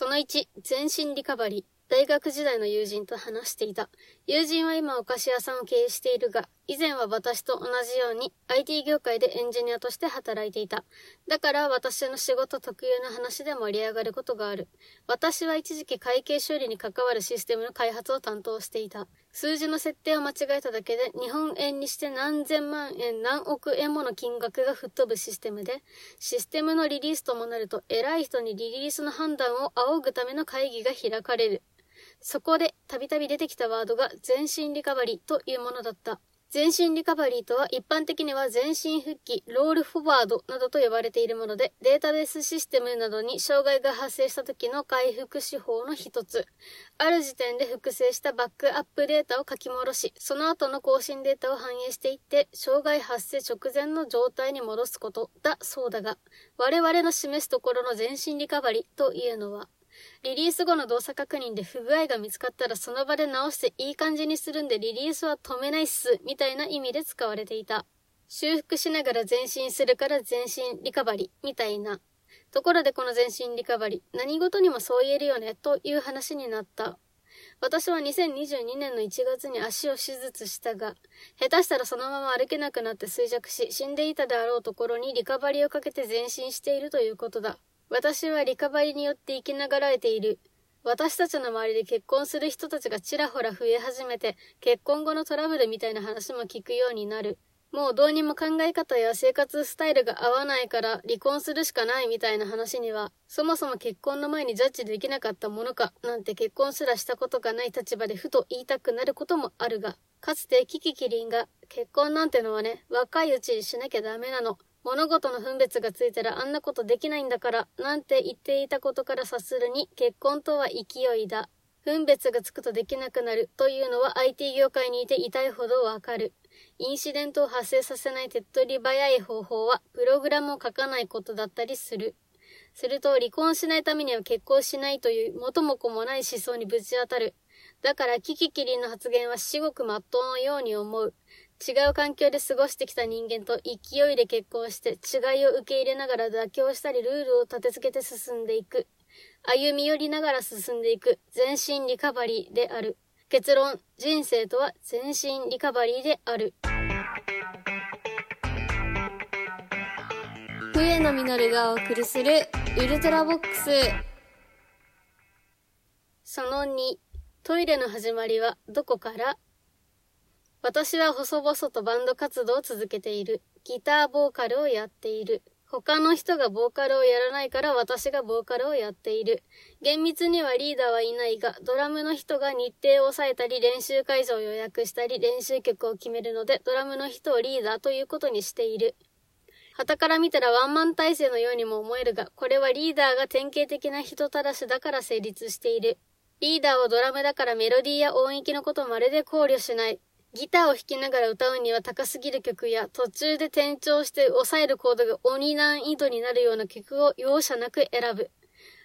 その1、全身リカバリー。大学時代の友人と話していた。友人は今お菓子屋さんを経営しているが、以前は私と同じように IT 業界でエンジニアとして働いていた。だから私の仕事特有の話で盛り上がることがある。私は一時期会計処理に関わるシステムの開発を担当していた。数字の設定を間違えただけで日本円にして何千万円何億円もの金額が吹っ飛ぶシステムで、システムのリリースともなると偉い人にリリースの判断を仰ぐための会議が開かれる。そこでたびたび出てきたワードが全身リカバリーというものだった。全身リカバリーとは一般的には全身復帰、ロールフォワードなどと呼ばれているもので、データベースシステムなどに障害が発生した時の回復手法の一つ。ある時点で複製したバックアップデータを書き戻し、その後の更新データを反映していって、障害発生直前の状態に戻すことだそうだが、我々の示すところの全身リカバリーというのは、リリース後の動作確認で不具合が見つかったらその場で直していい感じにするんでリリースは止めないっす、みたいな意味で使われていた。修復しながら前進するから全身リカバリ、みたいな。ところでこの全身リカバリ、何事にもそう言えるよね、という話になった。私は2022年の1月に足を手術したが、下手したらそのまま歩けなくなって衰弱し、死んでいたであろうところにリカバリーをかけて前進しているということだ。私はリカバリによって生きながらえている。私たちの周りで結婚する人たちがちらほら増え始めて、結婚後のトラブルみたいな話も聞くようになる。もうどうにも考え方や生活スタイルが合わないから離婚するしかないみたいな話には、そもそも結婚の前にジャッジできなかったものか、なんて結婚すらしたことがない立場でふと言いたくなることもあるが、かつてキキキリンが、結婚なんてのはね、若いうちにしなきゃダメなの。物事の分別がついたらあんなことできないんだから、なんて言っていたことから察するに、結婚とは勢いだ。分別がつくとできなくなるというのは IT 業界にいて痛いほどわかる。インシデントを発生させない手っ取り早い方法は、プログラムを書かないことだったりする。すると、離婚しないためには結婚しないという元も子もない思想にぶち当たる。だから、キキキリンの発言は至極真っ当のように思う。違う環境で過ごしてきた人間と勢いで結婚して違いを受け入れながら妥協したりルールを立て付けて進んでいく。歩み寄りながら進んでいく全身リカバリーである。結論、人生とは全身リカバリーである。笛野実がお送りするウルトラボックス。その2、トイレの始まりはどこから？私は細々とバンド活動を続けている。ギターボーカルをやっている。他の人がボーカルをやらないから私がボーカルをやっている。厳密にはリーダーはいないが、ドラムの人が日程を抑えたり、練習会場を予約したり、練習曲を決めるので、ドラムの人をリーダーということにしている。旗から見たらワンマン体制のようにも思えるが、これはリーダーが典型的な人たらしだから成立している。リーダーをドラムだからメロディーや音域のことまるで考慮しない。ギターを弾きながら歌うには高すぎる曲や途中で転調して抑えるコードが鬼難易度になるような曲を容赦なく選ぶ。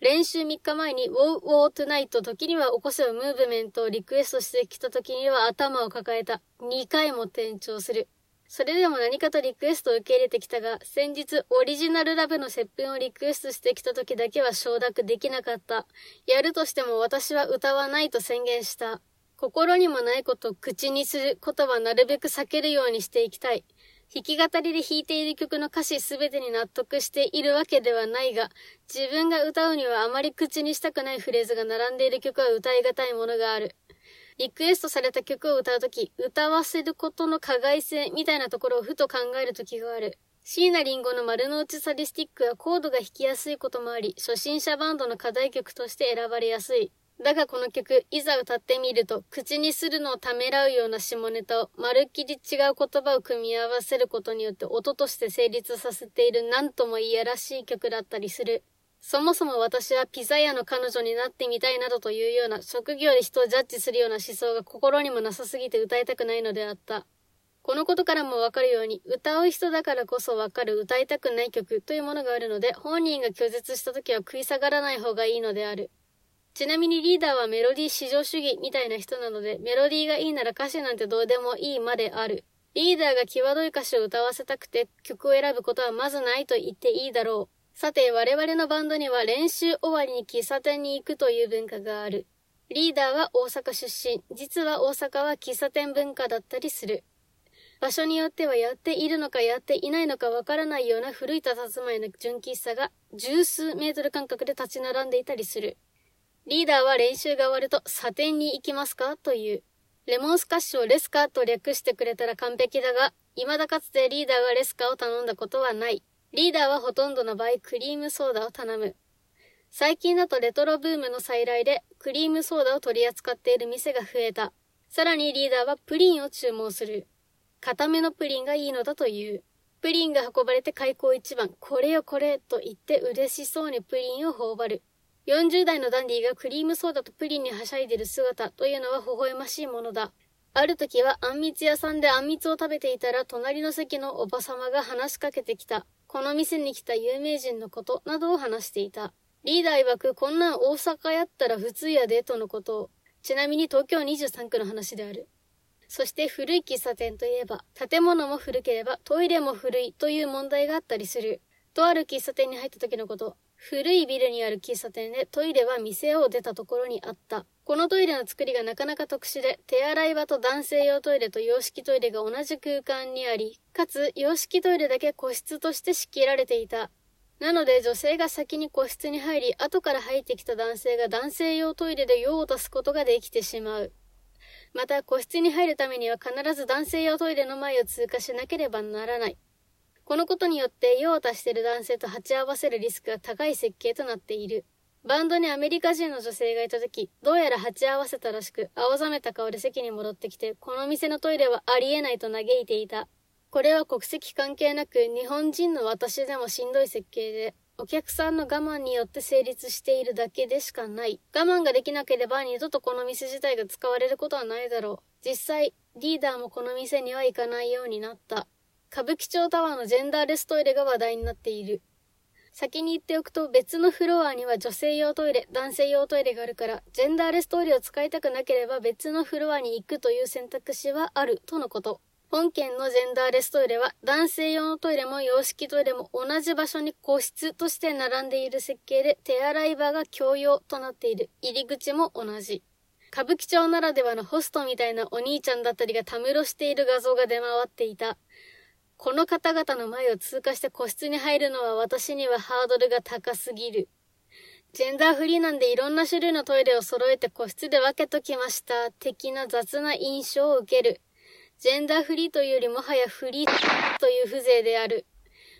練習3日前に Wow Wow Tonight 時には起こせばムーブメントをリクエストしてきた時には頭を抱えた。2回も転調する。それでも何かとリクエストを受け入れてきたが、先日オリジナルラブの接吻をリクエストしてきた時だけは承諾できなかった。やるとしても私は歌わないと宣言した。心にもないことを口にすることはなるべく避けるようにしていきたい。弾き語りで弾いている曲の歌詞すべてに納得しているわけではないが、自分が歌うにはあまり口にしたくないフレーズが並んでいる曲は歌い難いものがある。リクエストされた曲を歌うとき、歌わせることの加害性みたいなところをふと考えるときがある。椎名林檎の丸の内サディスティックはコードが弾きやすいこともあり、初心者バンドの課題曲として選ばれやすい。だがこの曲、いざ歌ってみると、口にするのをためらうような下ネタを、まるっきり違う言葉を組み合わせることによって音として成立させている何ともいやらしい曲だったりする。そもそも私はピザ屋の彼女になってみたいなどというような職業で人をジャッジするような思想が心にもなさすぎて歌いたくないのであった。このことからもわかるように、歌う人だからこそわかる歌いたくない曲というものがあるので、本人が拒絶した時は食い下がらない方がいいのである。ちなみにリーダーはメロディー至上主義みたいな人なので、メロディーがいいなら歌詞なんてどうでもいいまである。リーダーが際どい歌詞を歌わせたくて曲を選ぶことはまずないと言っていいだろう。さて、我々のバンドには練習終わりに喫茶店に行くという文化がある。リーダーは大阪出身。実は大阪は喫茶店文化だったりする。場所によってはやっているのかやっていないのかわからないような古い佇まいの純喫茶が十数メートル間隔で立ち並んでいたりする。リーダーは練習が終わると、査点に行きますか？という。レモンスカッシュをレスカと略してくれたら完璧だが、未だかつてリーダーがレスカを頼んだことはない。リーダーはほとんどの場合、クリームソーダを頼む。最近だとレトロブームの再来で、クリームソーダを取り扱っている店が増えた。さらにリーダーはプリンを注文する。固めのプリンがいいのだという。プリンが運ばれて開口一番、これよこれと言って嬉しそうにプリンを頬張る。40代のダンディがクリームソーダとプリンにはしゃいでる姿というのは微笑ましいものだ。ある時はあんみつ屋さんであんみつを食べていたら隣の席のおばさまが話しかけてきた。この店に来た有名人のことなどを話していた。リーダー曰くこんなん大阪やったら普通やでとのことを。ちなみに東京23区の話である。そして古い喫茶店といえば、建物も古ければトイレも古いという問題があったりする。とある喫茶店に入った時のこと。古いビルにある喫茶店でトイレは店を出たところにあった。このトイレの作りがなかなか特殊で、手洗い場と男性用トイレと洋式トイレが同じ空間にあり、かつ洋式トイレだけ個室として仕切られていた。なので女性が先に個室に入り、後から入ってきた男性が男性用トイレで用を足すことができてしまう。また、個室に入るためには必ず男性用トイレの前を通過しなければならない。このことによって用を足している男性と鉢合わせるリスクが高い設計となっている。バンドにアメリカ人の女性がいた時、どうやら鉢合わせたらしく、青ざめた顔で席に戻ってきて、この店のトイレはありえないと嘆いていた。これは国籍関係なく、日本人の私でもしんどい設計で、お客さんの我慢によって成立しているだけでしかない。我慢ができなければ二度とこの店自体が使われることはないだろう。実際、リーダーもこの店には行かないようになった。歌舞伎町タワーのジェンダーレストイレが話題になっている。先に言っておくと別のフロアには女性用トイレ、男性用トイレがあるから、ジェンダーレストイレを使いたくなければ別のフロアに行くという選択肢はあるとのこと。本件のジェンダーレストイレは男性用のトイレも洋式トイレも同じ場所に個室として並んでいる設計で手洗い場が共用となっている。入り口も同じ。歌舞伎町ならではのホストみたいなお兄ちゃんだったりがたむろしている画像が出回っていた。この方々の前を通過して個室に入るのは私にはハードルが高すぎる。ジェンダーフリーなんでいろんな種類のトイレを揃えて個室で分けときました。的な雑な印象を受ける。ジェンダーフリーというよりもはやフリーという風情である。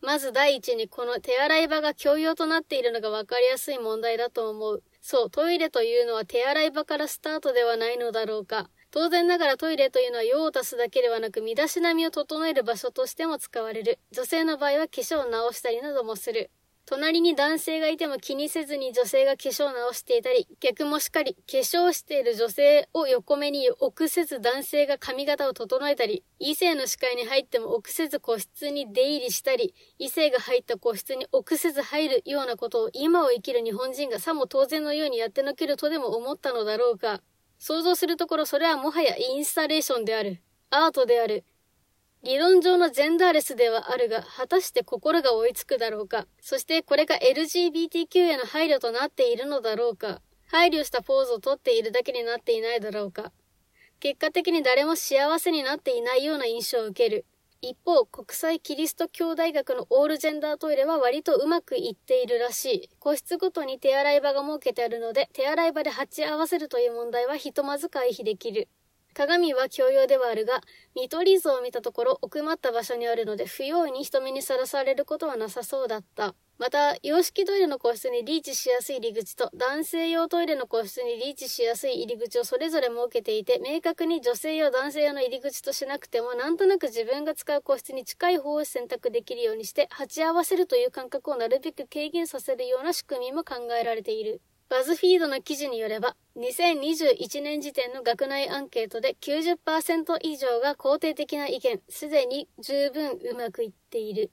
まず第一にこの手洗い場が共用となっているのが分かりやすい問題だと思う。そう、トイレというのは手洗い場からスタートではないのだろうか。当然ながらトイレというのは用を足すだけではなく身だしなみを整える場所としても使われる。女性の場合は化粧を直したりなどもする。隣に男性がいても気にせずに女性が化粧を直していたり、逆もしかり、化粧している女性を横目に臆せず男性が髪型を整えたり、異性の視界に入っても臆せず個室に出入りしたり、異性が入った個室に臆せず入るようなことを今を生きる日本人がさも当然のようにやってのけるとでも思ったのだろうか。想像するところそれはもはやインスタレーションである。アートである。理論上のジェンダーレスではあるが、果たして心が追いつくだろうか。そしてこれが LGBTQ への配慮となっているのだろうか。配慮したポーズをとっているだけになっていないだろうか。結果的に誰も幸せになっていないような印象を受ける。一方、国際キリスト教大学のオールジェンダートイレは割とうまくいっているらしい。個室ごとに手洗い場が設けてあるので、手洗い場で鉢合わせるという問題はひとまず回避できる。鏡は共用ではあるが、見取り図を見たところ奥まった場所にあるので不用意に人目にさらされることはなさそうだった。また、洋式トイレの個室にリーチしやすい入り口と男性用トイレの個室にリーチしやすい入り口をそれぞれ設けていて、明確に女性用男性用の入り口としなくても、なんとなく自分が使う個室に近い方を選択できるようにして、鉢合わせるという感覚をなるべく軽減させるような仕組みも考えられている。バズフィードの記事によれば、2021年時点の学内アンケートで90%以上が肯定的な意見、すでに十分うまくいっている。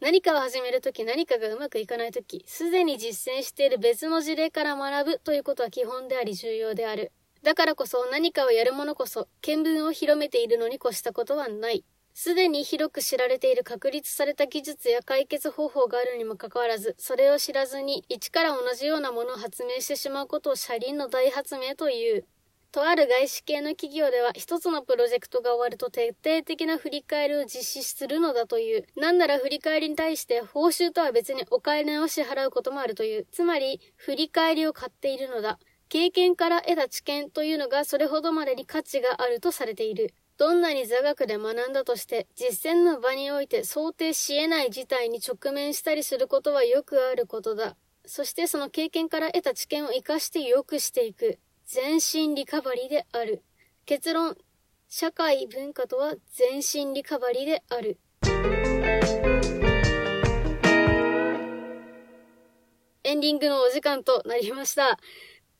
何かを始めるとき何かがうまくいかないとき、すでに実践している別の事例から学ぶということは基本であり重要である。だからこそ何かをやる者こそ見聞を広めているのに越したことはない。すでに広く知られている確立された技術や解決方法があるにもかかわらず、それを知らずに一から同じようなものを発明してしまうことを車輪の大発明という。とある外資系の企業では一つのプロジェクトが終わると徹底的な振り返りを実施するのだという。なんなら振り返りに対して報酬とは別にお金を支払うこともあるという。つまり、振り返りを買っているのだ。経験から得た知見というのがそれほどまでに価値があるとされている。どんなに座学で学んだとして、実践の場において想定し得ない事態に直面したりすることはよくあることだ。そしてその経験から得た知見を活かして良くしていく。全身リカバリーである。結論、社会文化とは全身リカバリーである。エンディングのお時間となりました。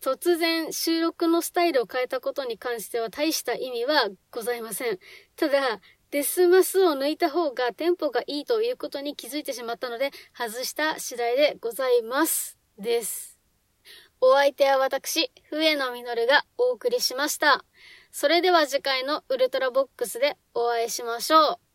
突然収録のスタイルを変えたことに関しては大した意味はございません。ただ、デスマスを抜いた方がテンポがいいということに気づいてしまったので、外した次第でございます。です。お相手は私、笛野実がお送りしました。それでは次回のウルトラボックスでお会いしましょう。